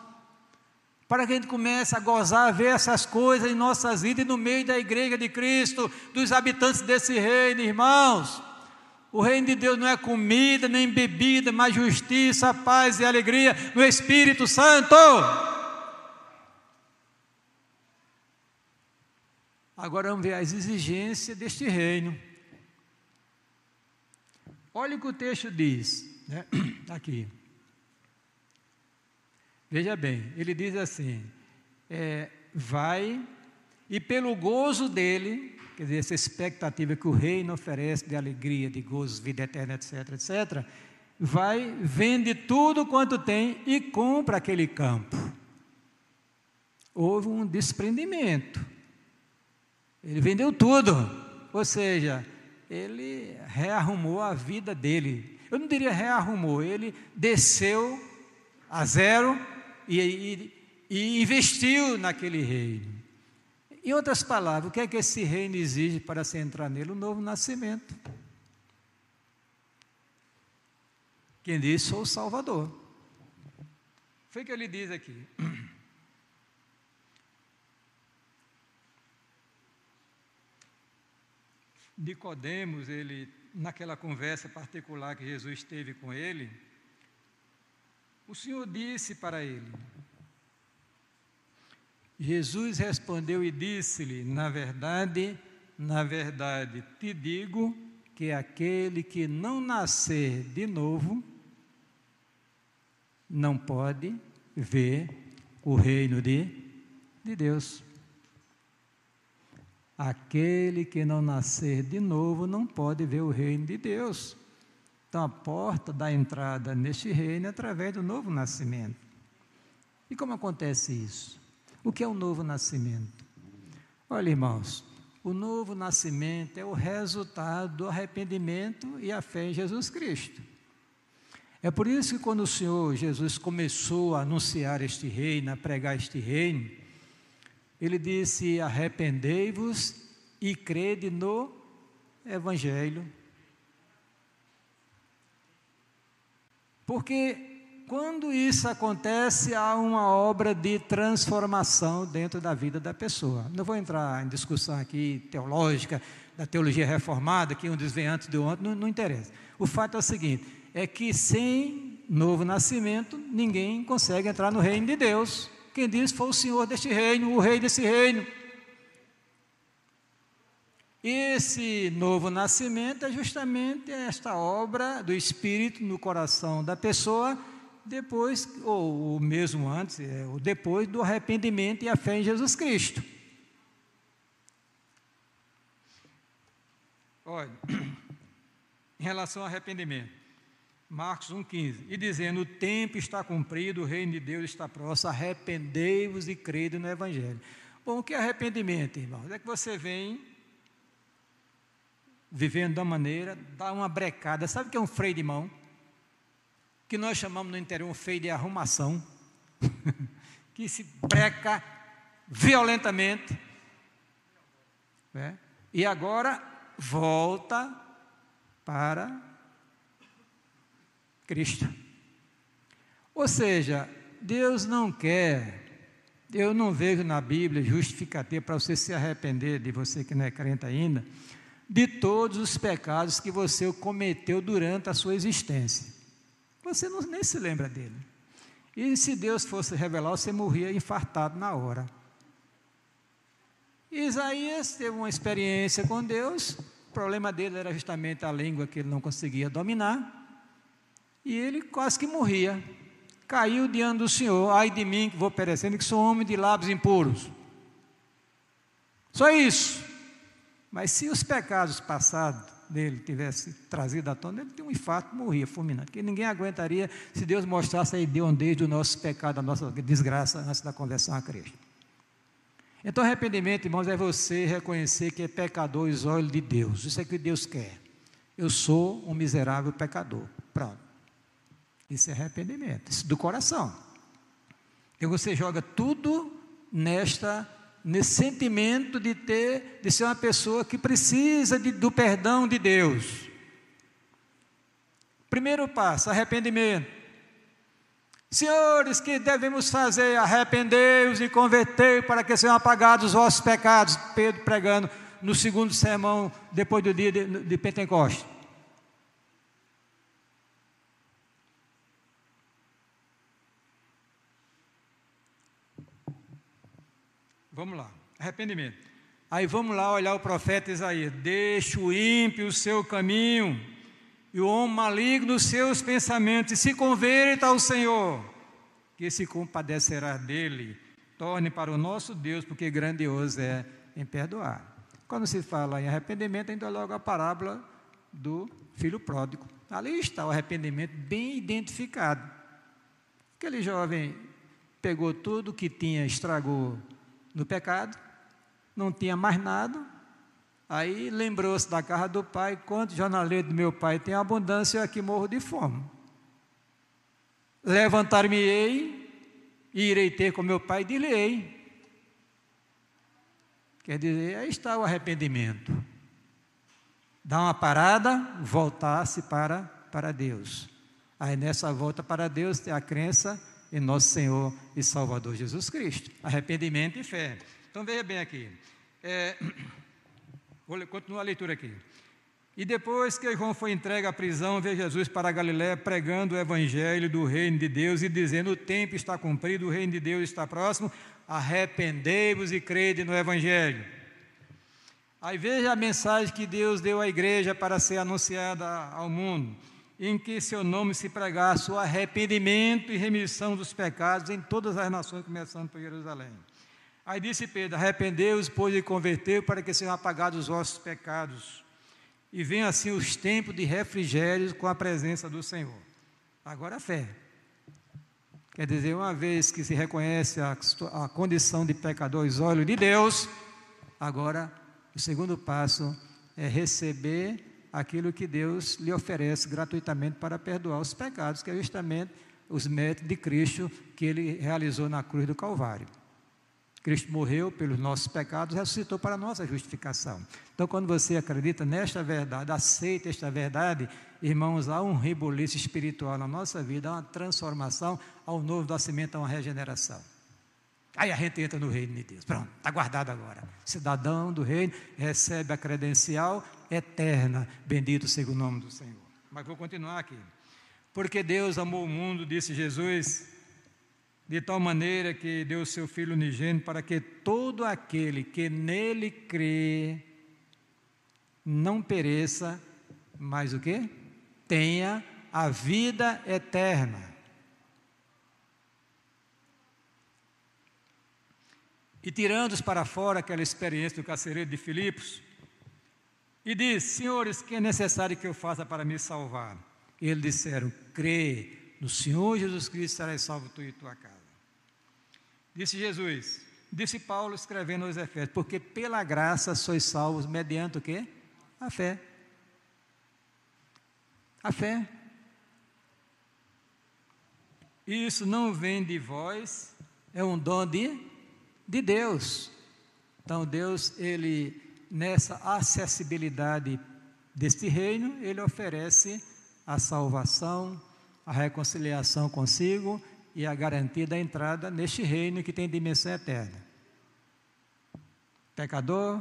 para que a gente comece a gozar, a ver essas coisas em nossas vidas e no meio da igreja de Cristo, dos habitantes desse reino, irmãos. O reino de Deus não é comida nem bebida, mas justiça, paz e alegria no Espírito Santo. Agora vamos ver as exigências deste reino. Olha o que o texto diz, né? aqui. Veja bem, ele diz assim: é, vai e pelo gozo dele, quer dizer, essa expectativa que o reino oferece de alegria, de gozo, vida eterna, etc, etc, vai, vende tudo quanto tem e compra aquele campo. Houve um desprendimento. Ele vendeu tudo, ou seja, ele rearrumou a vida dele. Eu não diria rearrumou, ele desceu a zero e, e, e investiu naquele reino. Em outras palavras, o que é que esse reino exige para se entrar nele? O novo nascimento. Quem diz, sou o Salvador. Foi o que ele diz aqui. Nicodemos, ele, naquela conversa particular que Jesus teve com ele, o Senhor disse para ele: Jesus respondeu e disse-lhe: Na verdade, na verdade, te digo que aquele que não nascer de novo não pode ver o reino de, de Deus. Aquele que não nascer de novo não pode ver o reino de Deus. Então, a porta da entrada neste reino é através do novo nascimento. E como acontece isso? O que é o novo nascimento? Olha, irmãos, o novo nascimento é o resultado do arrependimento e a fé em Jesus Cristo. É por isso que quando o Senhor Jesus começou a anunciar este reino, a pregar este reino, ele disse: arrependei-vos e crede no Evangelho Porque quando isso acontece, há uma obra de transformação dentro da vida da pessoa. Não vou entrar em discussão aqui teológica, da teologia reformada, que um desvém antes do outro, não, não interessa. O fato é o seguinte: é que sem novo nascimento, ninguém consegue entrar no reino de Deus. Quem diz foi o Senhor deste reino, o rei desse reino. Esse novo nascimento é justamente esta obra do Espírito no coração da pessoa, depois, ou mesmo antes, é, ou depois do arrependimento e a fé em Jesus Cristo. Olha, em relação ao arrependimento, Marcos 1,15, e dizendo: O tempo está cumprido, o reino de Deus está próximo, arrependei-vos e crede no Evangelho. Bom, o que é arrependimento, irmãos? É que você vem vivendo da maneira, dá uma brecada. Sabe o que é um freio de mão? Que nós chamamos no interior um freio de arrumação. que se breca violentamente. Né? E agora volta para Cristo. Ou seja, Deus não quer, eu não vejo na Bíblia justificativa para você se arrepender, de você que não é crente ainda, de todos os pecados que você cometeu durante a sua existência. Você não, nem se lembra dele. E se Deus fosse revelar, você morria infartado na hora. Isaías teve uma experiência com Deus, o problema dele era justamente a língua que ele não conseguia dominar, e ele quase que morria. Caiu diante do Senhor, ai de mim que vou perecendo, que sou homem de lábios impuros. Só isso. Mas se os pecados passados dele tivesse trazido à tona, ele tinha um infarto, morria fulminante. Porque ninguém aguentaria se Deus mostrasse a ideia do nosso pecado, da nossa desgraça antes da conversão a Cristo. Então, arrependimento, irmãos, é você reconhecer que é pecador e olhos de Deus. Isso é que Deus quer. Eu sou um miserável pecador. Pronto. Isso é arrependimento. Isso do coração. Então você joga tudo nesta nesse sentimento de ter de ser uma pessoa que precisa de, do perdão de Deus. Primeiro passo, arrependimento. Senhores, que devemos fazer? Arrependei-os e convertei para que sejam apagados os vossos pecados. Pedro pregando no segundo sermão, depois do dia de, de Pentecostes. Vamos lá, arrependimento. Aí vamos lá olhar o profeta Isaías. Deixa o ímpio o seu caminho e o homem maligno os seus pensamentos, e se converta ao Senhor, que se compadecerá dele, torne para o nosso Deus, porque grandioso é em perdoar. Quando se fala em arrependimento, ainda logo a parábola do filho pródigo. Ali está o arrependimento bem identificado. Aquele jovem pegou tudo que tinha, estragou no pecado, não tinha mais nada, Aí lembrou-se da casa do pai, quanto jornaleiro do meu pai tem abundância, eu aqui morro de fome. Levantar-me-ei e irei ter com meu pai direi. Quer dizer, aí está o arrependimento. Dar uma parada, voltar-se para, para Deus. Aí nessa volta para Deus tem a crença em nosso Senhor e Salvador Jesus Cristo. Arrependimento e fé. Então veja bem aqui. É, Vou continuar a leitura aqui. E depois que João foi entregue à prisão, veio Jesus para a Galiléia pregando o evangelho do reino de Deus e dizendo: O tempo está cumprido, o reino de Deus está próximo, arrependei-vos e crede no evangelho. Aí veja a mensagem que Deus deu à igreja para ser anunciada ao mundo, em que seu nome se pregasse o arrependimento e remissão dos pecados em todas as nações, começando por Jerusalém. Aí disse Pedro: Arrependeu-os, pois, e converteu, para que sejam apagados os vossos pecados. E venham assim os tempos de refrigério com a presença do Senhor. Agora a fé. Quer dizer, uma vez que se reconhece a, a condição de pecador aos olhos de Deus, agora o segundo passo é receber aquilo que Deus lhe oferece gratuitamente para perdoar os pecados, que é justamente os méritos de Cristo que ele realizou na cruz do Calvário. Cristo morreu pelos nossos pecados, ressuscitou para a nossa justificação. Então, quando você acredita nesta verdade, aceita esta verdade, irmãos, há um reboliço espiritual na nossa vida, há uma transformação, há um novo nascimento, há uma regeneração. Aí a gente entra no reino de Deus. Pronto, está guardado agora. Cidadão do reino recebe a credencial eterna. Bendito seja o nome do Senhor. Mas vou continuar aqui. Porque Deus amou o mundo, disse Jesus, de tal maneira que deu o seu Filho unigênito para que todo aquele que nele crê não pereça, mas o que? Tenha a vida eterna. E tirando-os para fora aquela experiência do carcereiro de Filipos, e disse: Senhores, que é necessário que eu faça para me salvar? E eles disseram: Crê no Senhor Jesus Cristo serás salvo tu e tua casa. Disse Jesus, disse Paulo escrevendo aos Efésios, porque pela graça sois salvos mediante o quê? A fé. A fé. Isso não vem de vós, é um dom de, de Deus. Então Deus, Ele nessa acessibilidade deste reino, ele oferece a salvação, a reconciliação consigo e a garantia da entrada neste reino que tem dimensão eterna. Pecador,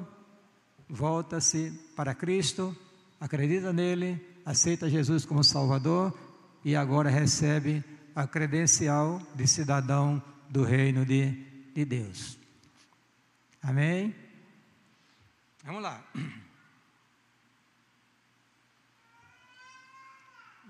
volta-se para Cristo, acredita nele, aceita Jesus como Salvador e agora recebe a credencial de cidadão do reino de, de Deus. Amém? Vamos lá.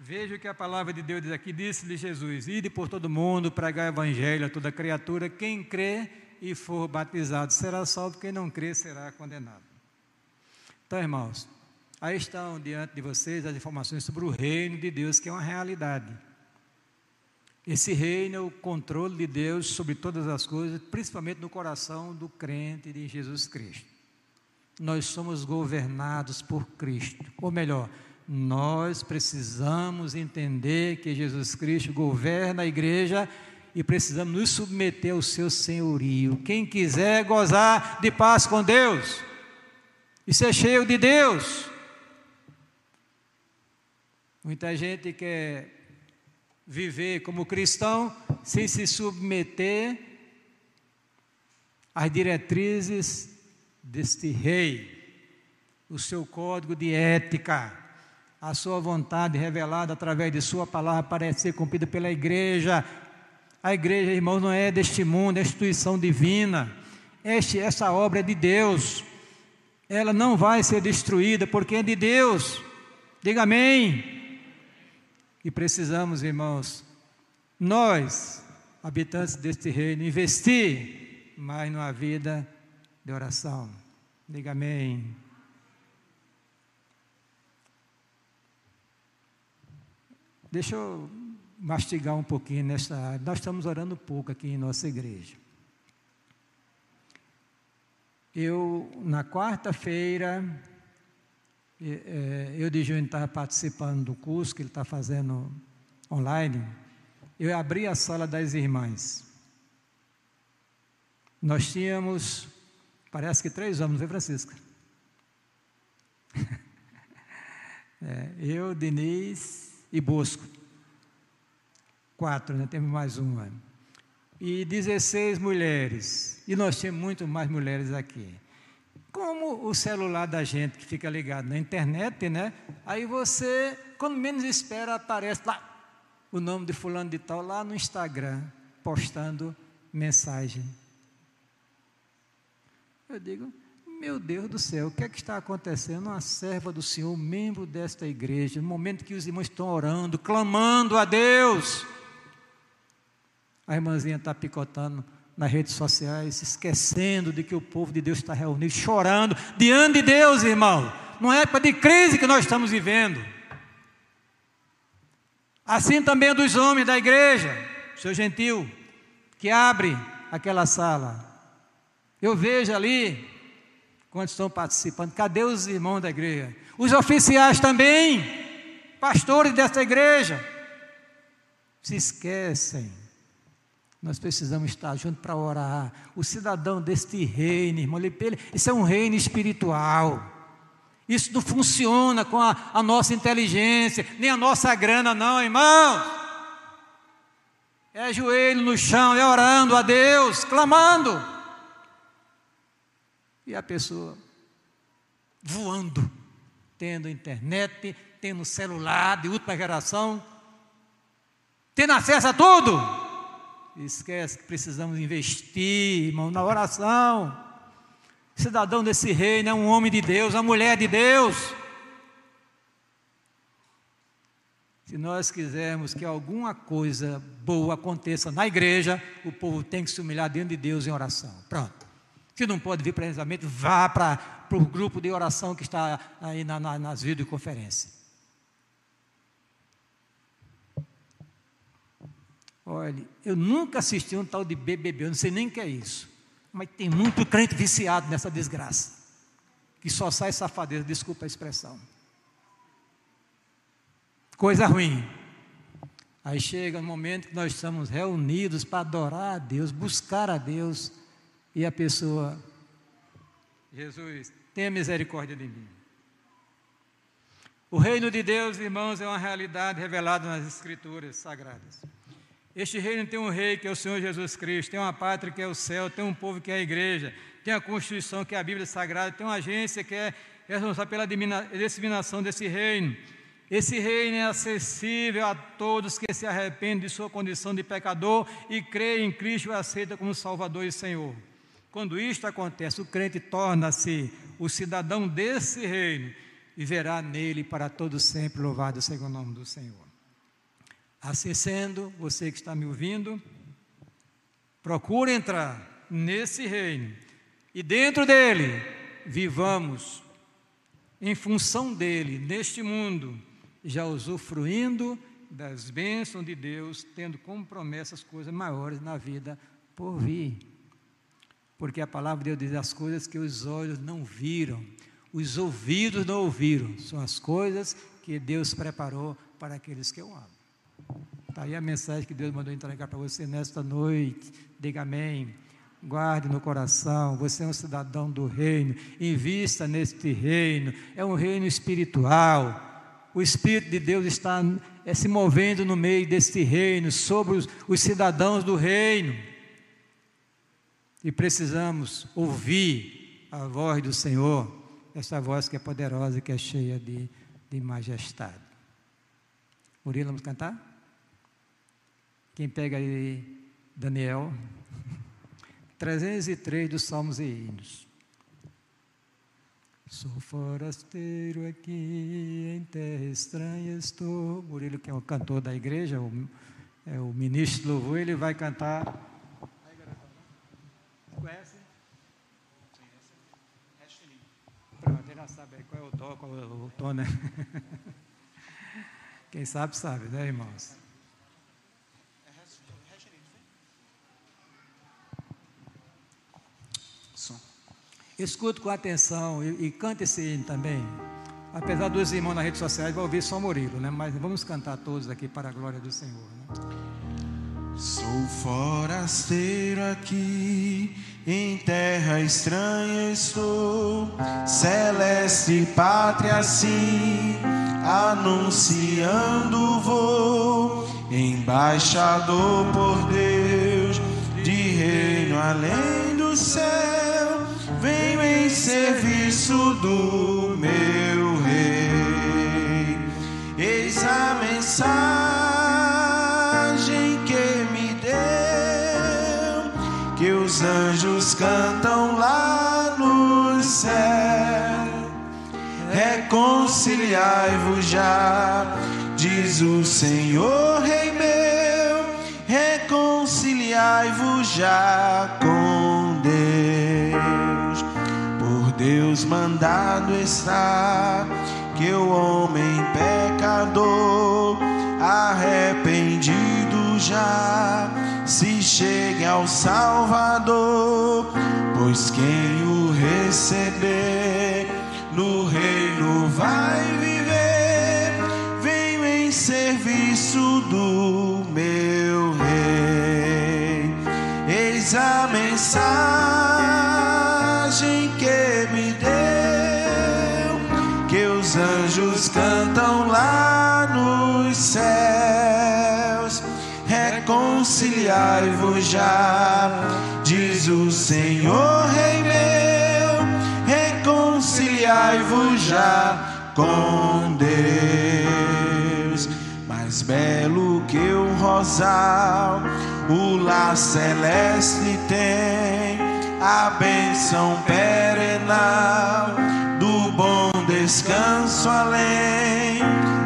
Veja o que a palavra de Deus diz aqui. Disse-lhe Jesus: Ide por todo mundo, pregar o evangelho a toda criatura. Quem crê e for batizado será salvo, quem não crê será condenado. Então, irmãos, aí estão diante de vocês as informações sobre o reino de Deus, que é uma realidade. Esse reino é o controle de Deus sobre todas as coisas, principalmente no coração do crente de Jesus Cristo. Nós somos governados por Cristo, ou melhor, nós precisamos entender que Jesus Cristo governa a igreja e precisamos nos submeter ao seu senhorio. Quem quiser gozar de paz com Deus e ser cheio de Deus. Muita gente quer viver como cristão sem se submeter às diretrizes deste rei, o seu código de ética a sua vontade revelada através de sua palavra para ser cumprida pela igreja. A igreja, irmãos, não é deste mundo, é instituição divina. Este, essa obra é de Deus. Ela não vai ser destruída porque é de Deus. Diga amém. E precisamos, irmãos, nós, habitantes deste reino, investir mais numa vida de oração. Diga amém. Deixa eu mastigar um pouquinho nessa área. Nós estamos orando pouco aqui em nossa igreja. Eu, na quarta-feira, eu de junho estava participando do curso que ele está fazendo online. Eu abri a sala das irmãs. Nós tínhamos, parece que três homens, não foi, Francisca? É, eu, Denise, e Bosco. Quatro, né? Temos mais uma. E 16 mulheres. E nós temos muito mais mulheres aqui. Como o celular da gente que fica ligado na internet, né? Aí você, quando menos espera, aparece lá o nome de fulano de tal lá no Instagram, postando mensagem. Eu digo, meu Deus do céu, o que é que está acontecendo? Uma serva do Senhor, membro desta igreja, no momento que os irmãos estão orando, clamando a Deus. A irmãzinha está picotando nas redes sociais, esquecendo de que o povo de Deus está reunido, chorando diante de Deus, irmão. Numa época de crise que nós estamos vivendo. Assim também é dos homens da igreja, seu gentil, que abre aquela sala. Eu vejo ali quantos estão participando? Cadê os irmãos da igreja? Os oficiais também, pastores desta igreja, se esquecem. Nós precisamos estar juntos para orar. O cidadão deste reino, irmão, isso é um reino espiritual. Isso não funciona com a, a nossa inteligência, nem a nossa grana, não, irmão. É joelho no chão, é orando a Deus, clamando. E a pessoa voando, tendo internet, tendo celular de última geração, tendo acesso a tudo. Esquece que precisamos investir, irmão, na oração. Cidadão desse reino é um homem de Deus, uma mulher de Deus. Se nós quisermos que alguma coisa boa aconteça na igreja, o povo tem que se humilhar diante de Deus em oração. Pronto. Se não pode vir presencialmente, vá para o grupo de oração que está aí na, na, nas videoconferências. Olha, eu nunca assisti um tal de BBB, eu não sei nem o que é isso. Mas tem muito crente viciado nessa desgraça. Que só sai safadeza, desculpa a expressão. Coisa ruim. Aí chega o momento que nós estamos reunidos para adorar a Deus, buscar a Deus. E a pessoa, Jesus, tenha misericórdia de mim. O reino de Deus, irmãos, é uma realidade revelada nas Escrituras Sagradas. Este reino tem um rei que é o Senhor Jesus Cristo, tem uma pátria que é o céu, tem um povo que é a igreja, tem a Constituição que é a Bíblia Sagrada, tem uma agência que é responsável pela disseminação desse reino. Esse reino é acessível a todos que se arrependem de sua condição de pecador e creem em Cristo e o aceitam como Salvador e Senhor. Quando isto acontece, o crente torna-se o cidadão desse reino e verá nele para todo sempre louvado seja o nome do Senhor. Sendo, você que está me ouvindo, procure entrar nesse reino e dentro dele vivamos em função dele neste mundo, já usufruindo das bênçãos de Deus, tendo como promessa as coisas maiores na vida por vir. Porque a palavra de Deus diz as coisas que os olhos não viram, os ouvidos não ouviram, são as coisas que Deus preparou para aqueles que o amam. Está aí a mensagem que Deus mandou entregar para você nesta noite. Diga amém. Guarde no coração, você é um cidadão do reino, invista neste reino, é um reino espiritual. O Espírito de Deus está é, se movendo no meio deste reino, sobre os, os cidadãos do reino. E precisamos ouvir a voz do Senhor, essa voz que é poderosa, que é cheia de, de majestade. Murilo, vamos cantar? Quem pega aí, Daniel, 303 dos Salmos e Hinos. Sou forasteiro aqui, em terra estranha estou. Murilo, que é o cantor da igreja, o, é o ministro do louvor, ele vai cantar Conhece? Pronto, ele já sabe qual é o dó, qual é o tom, né? Quem sabe, sabe, né, irmãos? Escute com atenção e, e cante esse hino também. Apesar dos irmãos nas redes sociais, vai ouvir só Murilo, né? Mas vamos cantar todos aqui para a glória do Senhor. Né? Sou forasteiro aqui, em terra estranha estou, celeste pátria sim, anunciando vou, embaixador por Deus, de reino além do céu, serviço do meu rei. Eis a mensagem os anjos cantam lá no céu. Reconciliai-vos já, diz o Senhor, Rei meu. Reconciliai-vos já com Deus mandado está que o homem pecador arrependido já se chegue ao Salvador, pois quem o receber no reino vai viver. Venho em serviço do meu rei. Eis a mensagem reconciliai-vos já, diz o Senhor, Rei meu, reconciliai-vos já com Deus. Mais belo que o rosal, o lar celeste tem, a bênção perenal do bom descanso além,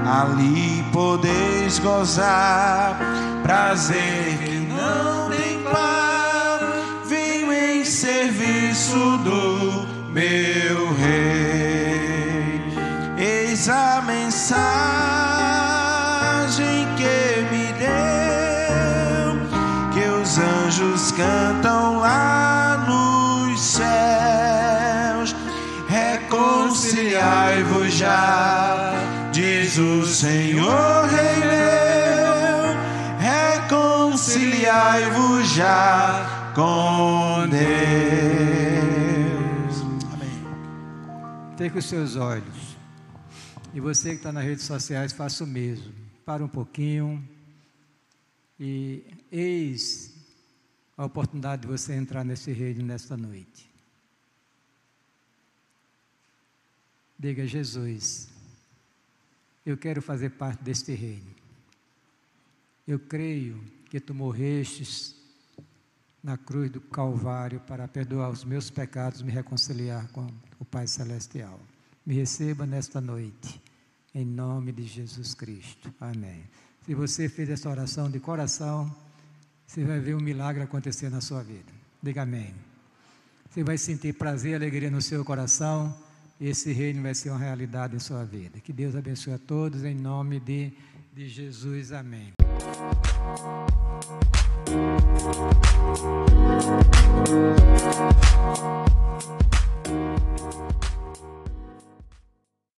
ali podeis gozar prazer não tem par. Venho em serviço do meu rei. Eis a mensagem que me deu, que os anjos cantam lá nos céus. Reconciliai-vos já, diz o Senhor reconciliai-vos já com Deus. Amém. Feche os seus olhos. E você que está nas redes sociais, faça o mesmo. Para um pouquinho. E eis a oportunidade de você entrar nesse reino nesta noite. Diga, Jesus, eu quero fazer parte deste reino. Eu creio que tu morrestes na cruz do Calvário para perdoar os meus pecados, me reconciliar com o Pai Celestial. Me receba nesta noite, em nome de Jesus Cristo. Amém. Se você fez essa oração de coração, você vai ver um milagre acontecer na sua vida. Diga amém. Você vai sentir prazer e alegria no seu coração. Esse reino vai ser uma realidade em sua vida. Que Deus abençoe a todos em nome de, de Jesus. Amém. Thank you.